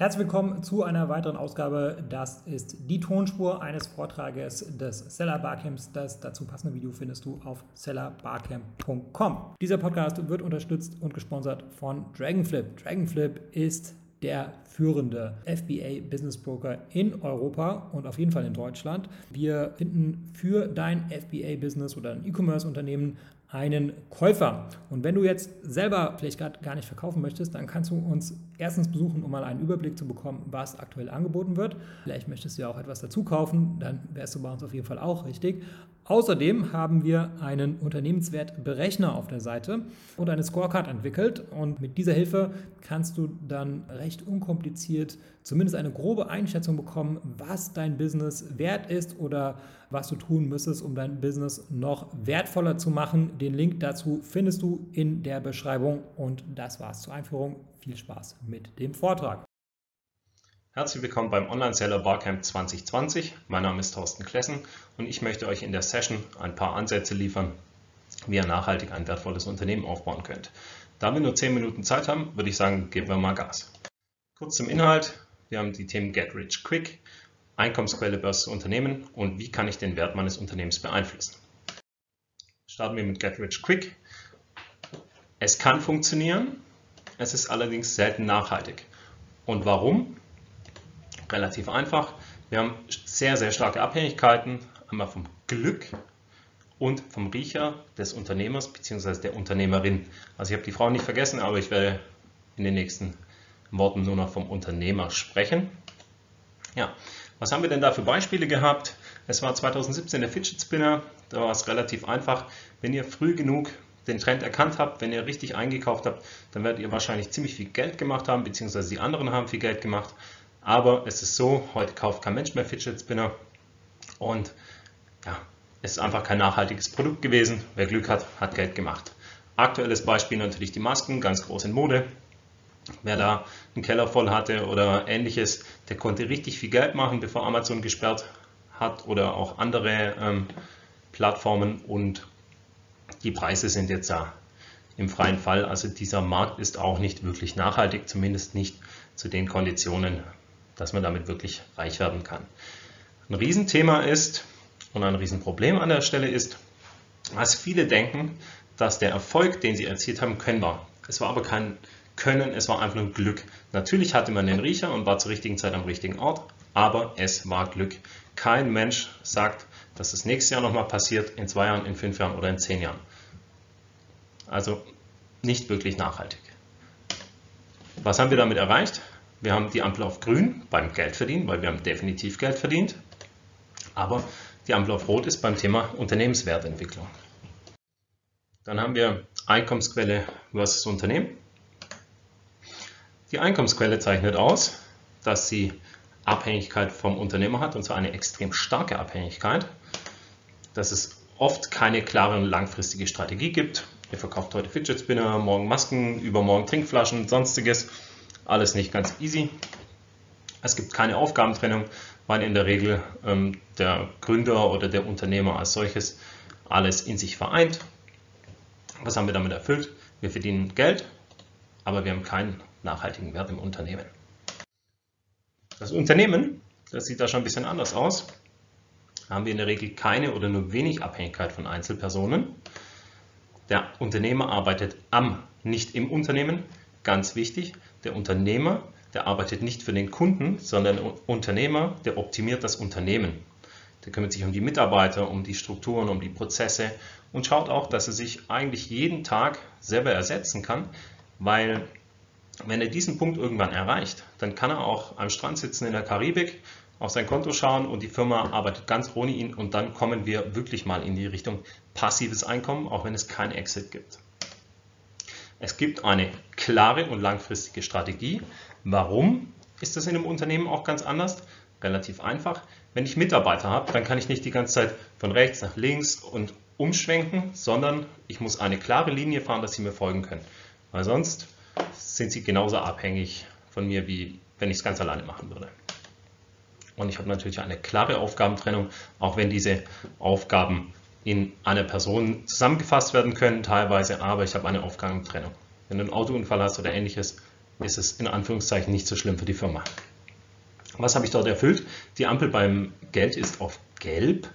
Herzlich willkommen zu einer weiteren Ausgabe. Das ist die Tonspur eines Vortrages des Seller Barcamps. Das dazu passende Video findest du auf sellerbarcamp.com. Dieser Podcast wird unterstützt und gesponsert von Dragonflip. Dragonflip ist der führende FBA Business Broker in Europa und auf jeden Fall in Deutschland. Wir finden für dein FBA Business oder ein E-Commerce Unternehmen einen Käufer. Und wenn du jetzt selber vielleicht gerade gar nicht verkaufen möchtest, dann kannst du uns erstens besuchen, um mal einen Überblick zu bekommen, was aktuell angeboten wird. Vielleicht möchtest du ja auch etwas dazu kaufen, dann wärst du bei uns auf jeden Fall auch richtig. Außerdem haben wir einen Unternehmenswertberechner auf der Seite und eine Scorecard entwickelt. Und mit dieser Hilfe kannst du dann recht unkompliziert zumindest eine grobe Einschätzung bekommen, was dein Business wert ist oder was du tun müsstest, um dein Business noch wertvoller zu machen. Den Link dazu findest du in der Beschreibung. Und das war's zur Einführung. Viel Spaß mit dem Vortrag. Herzlich willkommen beim Online-Seller Barcamp 2020. Mein Name ist Thorsten Klessen und ich möchte euch in der Session ein paar Ansätze liefern, wie ihr nachhaltig ein wertvolles Unternehmen aufbauen könnt. Da wir nur 10 Minuten Zeit haben, würde ich sagen, geben wir mal Gas. Kurz zum Inhalt. Wir haben die Themen Get Rich Quick, Einkommensquelle Börse Unternehmen und wie kann ich den Wert meines Unternehmens beeinflussen. Starten wir mit Get Rich Quick. Es kann funktionieren, es ist allerdings selten nachhaltig. Und warum? Relativ einfach. Wir haben sehr, sehr starke Abhängigkeiten, einmal vom Glück und vom Riecher des Unternehmers bzw. der Unternehmerin. Also ich habe die Frau nicht vergessen, aber ich werde in den nächsten Worten nur noch vom Unternehmer sprechen. Ja, was haben wir denn da für Beispiele gehabt? Es war 2017 der Fidget Spinner, da war es relativ einfach. Wenn ihr früh genug den Trend erkannt habt, wenn ihr richtig eingekauft habt, dann werdet ihr wahrscheinlich ziemlich viel Geld gemacht haben, beziehungsweise die anderen haben viel Geld gemacht. Aber es ist so, heute kauft kein Mensch mehr Fidget Spinner und ja, es ist einfach kein nachhaltiges Produkt gewesen. Wer Glück hat, hat Geld gemacht. Aktuelles Beispiel natürlich die Masken, ganz groß in Mode. Wer da einen Keller voll hatte oder ähnliches, der konnte richtig viel Geld machen, bevor Amazon gesperrt hat oder auch andere ähm, Plattformen und die Preise sind jetzt da im freien Fall. Also dieser Markt ist auch nicht wirklich nachhaltig, zumindest nicht zu den Konditionen, dass man damit wirklich reich werden kann. Ein Riesenthema ist und ein Riesenproblem an der Stelle ist, dass viele denken, dass der Erfolg, den sie erzielt haben, können war. Es war aber kein Können, es war einfach nur Glück. Natürlich hatte man den Riecher und war zur richtigen Zeit am richtigen Ort, aber es war Glück. Kein Mensch sagt, dass das nächstes Jahr nochmal passiert, in zwei Jahren, in fünf Jahren oder in zehn Jahren. Also nicht wirklich nachhaltig. Was haben wir damit erreicht? Wir haben die Ampel auf grün beim Geldverdienen, weil wir haben definitiv Geld verdient. Aber die Ampel auf rot ist beim Thema Unternehmenswertentwicklung. Dann haben wir Einkommensquelle versus Unternehmen. Die Einkommensquelle zeichnet aus, dass sie Abhängigkeit vom Unternehmer hat, und zwar eine extrem starke Abhängigkeit, dass es oft keine klare und langfristige Strategie gibt. Ihr verkauft heute Fidget Spinner, morgen Masken, übermorgen Trinkflaschen, sonstiges. Alles nicht ganz easy. Es gibt keine Aufgabentrennung, weil in der Regel ähm, der Gründer oder der Unternehmer als solches alles in sich vereint. Was haben wir damit erfüllt? Wir verdienen Geld, aber wir haben keinen nachhaltigen Wert im Unternehmen. Das Unternehmen, das sieht da schon ein bisschen anders aus. Haben wir in der Regel keine oder nur wenig Abhängigkeit von Einzelpersonen. Der Unternehmer arbeitet am, nicht im Unternehmen. Ganz wichtig, der Unternehmer, der arbeitet nicht für den Kunden, sondern der Unternehmer, der optimiert das Unternehmen. Der kümmert sich um die Mitarbeiter, um die Strukturen, um die Prozesse und schaut auch, dass er sich eigentlich jeden Tag selber ersetzen kann, weil wenn er diesen Punkt irgendwann erreicht, dann kann er auch am Strand sitzen in der Karibik, auf sein Konto schauen und die Firma arbeitet ganz ohne ihn und dann kommen wir wirklich mal in die Richtung passives Einkommen, auch wenn es kein Exit gibt. Es gibt eine klare und langfristige Strategie. Warum ist das in einem Unternehmen auch ganz anders? Relativ einfach. Wenn ich Mitarbeiter habe, dann kann ich nicht die ganze Zeit von rechts nach links und umschwenken, sondern ich muss eine klare Linie fahren, dass sie mir folgen können. Weil sonst sind sie genauso abhängig von mir, wie wenn ich es ganz alleine machen würde. Und ich habe natürlich eine klare Aufgabentrennung, auch wenn diese Aufgaben in einer Person zusammengefasst werden können, teilweise, aber ich habe eine Aufgabentrennung. Wenn du einen Autounfall hast oder ähnliches, ist es in Anführungszeichen nicht so schlimm für die Firma. Was habe ich dort erfüllt? Die Ampel beim Geld ist auf gelb,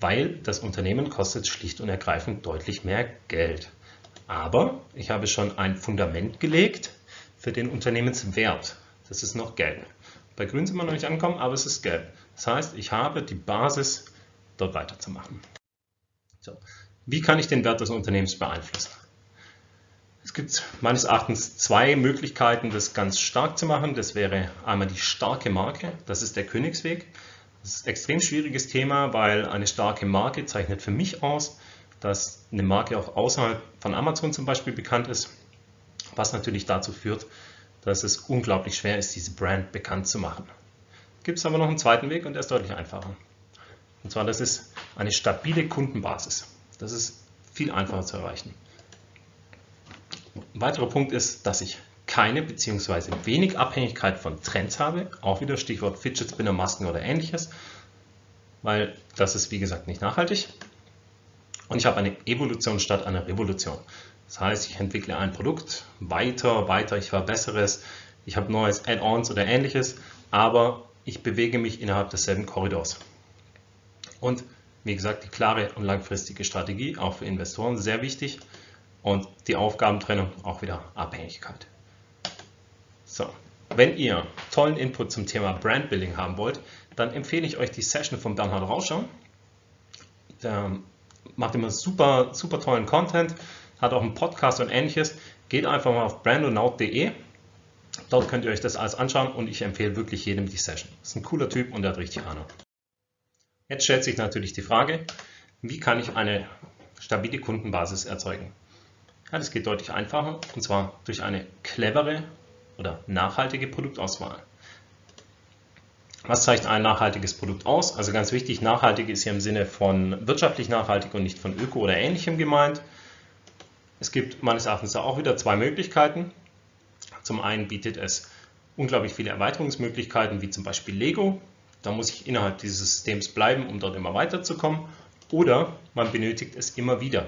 weil das Unternehmen kostet schlicht und ergreifend deutlich mehr Geld. Aber ich habe schon ein Fundament gelegt für den Unternehmenswert. Das ist noch gelb. Bei grün sind wir noch nicht angekommen, aber es ist gelb. Das heißt, ich habe die Basis, dort weiterzumachen. So. Wie kann ich den Wert des Unternehmens beeinflussen? Es gibt meines Erachtens zwei Möglichkeiten, das ganz stark zu machen. Das wäre einmal die starke Marke, das ist der Königsweg. Das ist ein extrem schwieriges Thema, weil eine starke Marke zeichnet für mich aus, dass eine Marke auch außerhalb von Amazon zum Beispiel bekannt ist, was natürlich dazu führt, dass es unglaublich schwer ist, diese Brand bekannt zu machen. Gibt es aber noch einen zweiten Weg und der ist deutlich einfacher. Und zwar, das ist eine stabile Kundenbasis. Das ist viel einfacher zu erreichen. Ein weiterer Punkt ist, dass ich keine bzw. wenig Abhängigkeit von Trends habe, auch wieder Stichwort Fidget Spinner, Masken oder ähnliches, weil das ist wie gesagt nicht nachhaltig. Und ich habe eine Evolution statt einer Revolution. Das heißt, ich entwickle ein Produkt weiter, weiter, ich verbessere es, ich habe neues Add-ons oder ähnliches, aber ich bewege mich innerhalb desselben Korridors. Und wie gesagt, die klare und langfristige Strategie, auch für Investoren, sehr wichtig und die Aufgabentrennung auch wieder Abhängigkeit. So, wenn ihr tollen Input zum Thema Brandbuilding haben wollt, dann empfehle ich euch die Session von Bernhard Rauscher. Der macht immer super, super tollen Content, hat auch einen Podcast und ähnliches. Geht einfach mal auf brandonaut.de. Dort könnt ihr euch das alles anschauen und ich empfehle wirklich jedem die Session. Ist ein cooler Typ und der hat richtig Ahnung. Jetzt stellt sich natürlich die Frage, wie kann ich eine stabile Kundenbasis erzeugen? Ja, das geht deutlich einfacher und zwar durch eine clevere oder nachhaltige Produktauswahl. Was zeichnet ein nachhaltiges Produkt aus? Also ganz wichtig, nachhaltig ist hier im Sinne von wirtschaftlich nachhaltig und nicht von öko oder ähnlichem gemeint. Es gibt meines Erachtens auch wieder zwei Möglichkeiten. Zum einen bietet es unglaublich viele Erweiterungsmöglichkeiten, wie zum Beispiel Lego. Da muss ich innerhalb dieses Systems bleiben, um dort immer weiterzukommen. Oder man benötigt es immer wieder.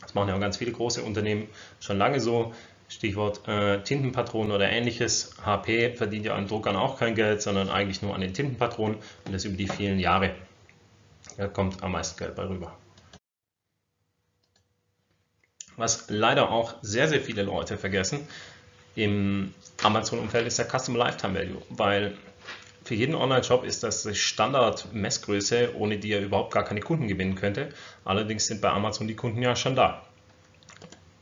Das machen ja ganz viele große Unternehmen schon lange so. Stichwort äh, Tintenpatronen oder ähnliches. HP verdient ja an Druckern auch kein Geld, sondern eigentlich nur an den Tintenpatronen und das über die vielen Jahre. Da kommt am meisten Geld bei rüber. Was leider auch sehr, sehr viele Leute vergessen im Amazon-Umfeld ist der Customer Lifetime Value, weil für jeden Online-Shop ist das die Standard-Messgröße, ohne die er überhaupt gar keine Kunden gewinnen könnte. Allerdings sind bei Amazon die Kunden ja schon da.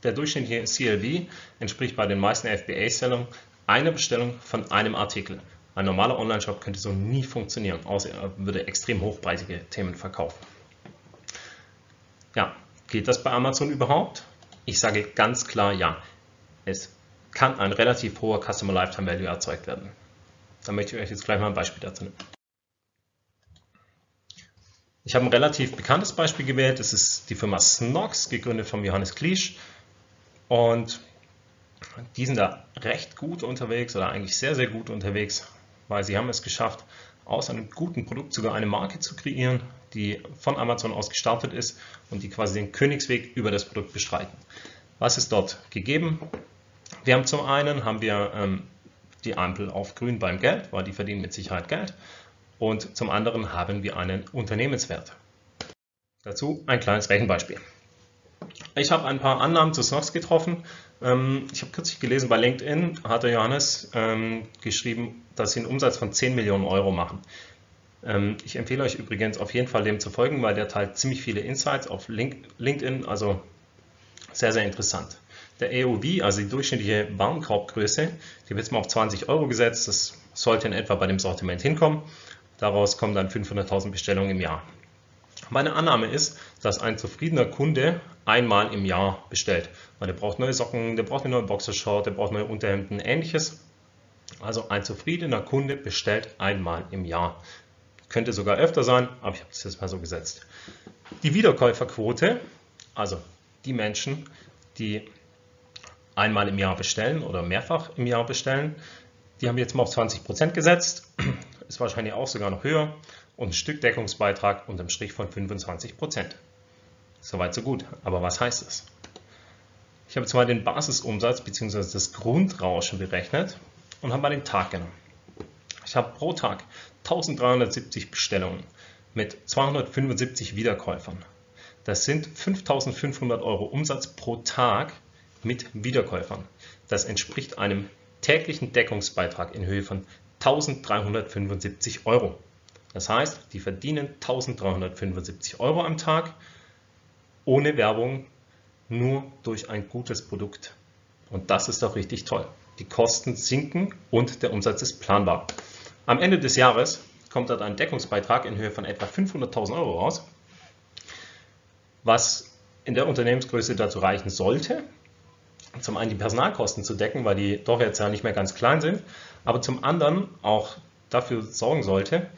Der durchschnittliche CLV entspricht bei den meisten FBA-Sellern einer Bestellung von einem Artikel. Ein normaler Online-Shop könnte so nie funktionieren, außer er würde extrem hochpreisige Themen verkaufen. Ja, geht das bei Amazon überhaupt? Ich sage ganz klar ja. Es kann ein relativ hoher Customer Lifetime Value erzeugt werden. Da möchte ich euch jetzt gleich mal ein Beispiel dazu nehmen. Ich habe ein relativ bekanntes Beispiel gewählt. Das ist die Firma Snox, gegründet von Johannes Kliesch. Und die sind da recht gut unterwegs oder eigentlich sehr, sehr gut unterwegs, weil sie haben es geschafft, aus einem guten Produkt sogar eine Marke zu kreieren, die von Amazon aus gestartet ist und die quasi den Königsweg über das Produkt bestreiten. Was ist dort gegeben? Wir haben zum einen haben wir ähm, die Ampel auf grün beim Geld, weil die verdienen mit Sicherheit Geld. Und zum anderen haben wir einen Unternehmenswert. Dazu ein kleines Rechenbeispiel. Ich habe ein paar Annahmen zu Snox getroffen. Ähm, ich habe kürzlich gelesen, bei LinkedIn hat der Johannes ähm, geschrieben, dass sie einen Umsatz von 10 Millionen Euro machen. Ähm, ich empfehle euch übrigens auf jeden Fall dem zu folgen, weil der teilt ziemlich viele Insights auf LinkedIn, also sehr, sehr interessant. Der AOV, also die durchschnittliche Warenkorbgröße, die wird jetzt mal auf 20 Euro gesetzt. Das sollte in etwa bei dem Sortiment hinkommen. Daraus kommen dann 500.000 Bestellungen im Jahr. Meine Annahme ist, dass ein zufriedener Kunde einmal im Jahr bestellt. Weil der braucht neue Socken, der braucht eine neue Boxershort, der braucht neue Unterhemden, ähnliches. Also ein zufriedener Kunde bestellt einmal im Jahr. Könnte sogar öfter sein, aber ich habe das jetzt mal so gesetzt. Die Wiederkäuferquote, also die Menschen, die einmal im Jahr bestellen oder mehrfach im Jahr bestellen. Die haben jetzt mal auf 20% gesetzt, ist wahrscheinlich auch sogar noch höher und ein Stückdeckungsbeitrag unterm Strich von 25%. Soweit so gut, aber was heißt das? Ich habe zwar den Basisumsatz bzw. das Grundrauschen berechnet und habe mal den Tag genommen. Ich habe pro Tag 1370 Bestellungen mit 275 Wiederkäufern. Das sind 5500 Euro Umsatz pro Tag mit Wiederkäufern. Das entspricht einem täglichen Deckungsbeitrag in Höhe von 1375 Euro. Das heißt, die verdienen 1375 Euro am Tag ohne Werbung, nur durch ein gutes Produkt. Und das ist doch richtig toll. Die Kosten sinken und der Umsatz ist planbar. Am Ende des Jahres kommt dort ein Deckungsbeitrag in Höhe von etwa 500.000 Euro raus, was in der Unternehmensgröße dazu reichen sollte, zum einen die Personalkosten zu decken, weil die doch jetzt ja nicht mehr ganz klein sind, aber zum anderen auch dafür sorgen sollte,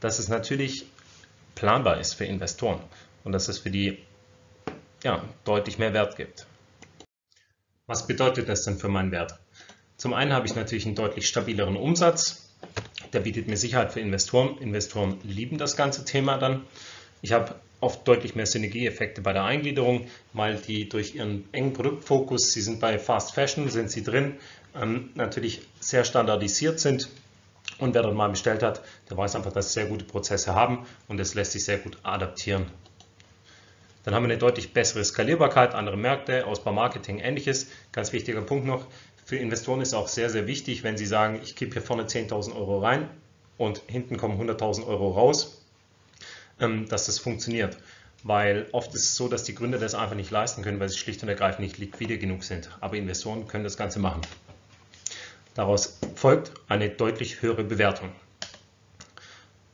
dass es natürlich planbar ist für Investoren und dass es für die ja, deutlich mehr Wert gibt. Was bedeutet das denn für meinen Wert? Zum einen habe ich natürlich einen deutlich stabileren Umsatz, der bietet mir Sicherheit für Investoren. Investoren lieben das ganze Thema dann. Ich habe oft deutlich mehr Synergieeffekte bei der Eingliederung, weil die durch ihren engen Produktfokus, sie sind bei Fast Fashion, sind sie drin, ähm, natürlich sehr standardisiert sind. Und wer dort mal bestellt hat, der weiß einfach, dass sie sehr gute Prozesse haben und es lässt sich sehr gut adaptieren. Dann haben wir eine deutlich bessere Skalierbarkeit, andere Märkte, Ausbau Marketing, ähnliches. Ganz wichtiger Punkt noch, für Investoren ist auch sehr, sehr wichtig, wenn sie sagen, ich gebe hier vorne 10.000 Euro rein und hinten kommen 100.000 Euro raus, dass das funktioniert. Weil oft ist es so, dass die Gründer das einfach nicht leisten können, weil sie schlicht und ergreifend nicht liquide genug sind. Aber Investoren können das Ganze machen. Daraus folgt eine deutlich höhere Bewertung.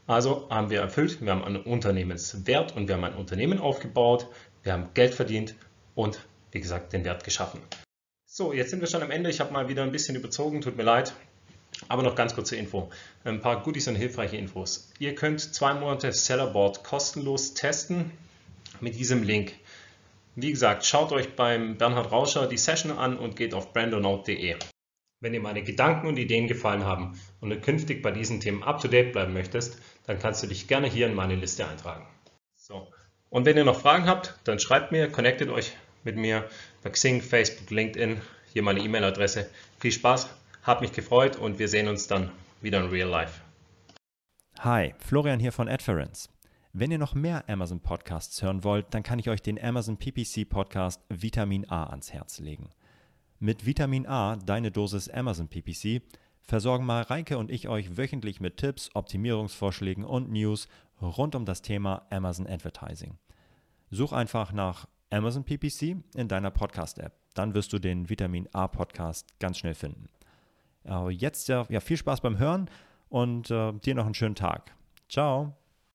Also haben wir erfüllt, wir haben einen Unternehmenswert und wir haben ein Unternehmen aufgebaut, wir haben Geld verdient und wie gesagt den Wert geschaffen. So, jetzt sind wir schon am Ende. Ich habe mal wieder ein bisschen überzogen, tut mir leid. Aber noch ganz kurze Info. Ein paar Goodies und hilfreiche Infos. Ihr könnt zwei Monate Sellerboard kostenlos testen mit diesem Link. Wie gesagt, schaut euch beim Bernhard Rauscher die Session an und geht auf brandonote.de. Wenn dir meine Gedanken und Ideen gefallen haben und du künftig bei diesen Themen up to date bleiben möchtest, dann kannst du dich gerne hier in meine Liste eintragen. So. Und wenn ihr noch Fragen habt, dann schreibt mir, connectet euch mit mir bei Xing, Facebook, LinkedIn. Hier meine E-Mail-Adresse. Viel Spaß, hat mich gefreut und wir sehen uns dann wieder in Real Life. Hi, Florian hier von Adference. Wenn ihr noch mehr Amazon Podcasts hören wollt, dann kann ich euch den Amazon PPC Podcast Vitamin A ans Herz legen. Mit Vitamin A, deine Dosis Amazon PPC, versorgen Mareike und ich euch wöchentlich mit Tipps, Optimierungsvorschlägen und News rund um das Thema Amazon Advertising. Such einfach nach Amazon PPC in deiner Podcast-App. Dann wirst du den Vitamin A Podcast ganz schnell finden. Jetzt ja, ja viel Spaß beim Hören und äh, dir noch einen schönen Tag. Ciao.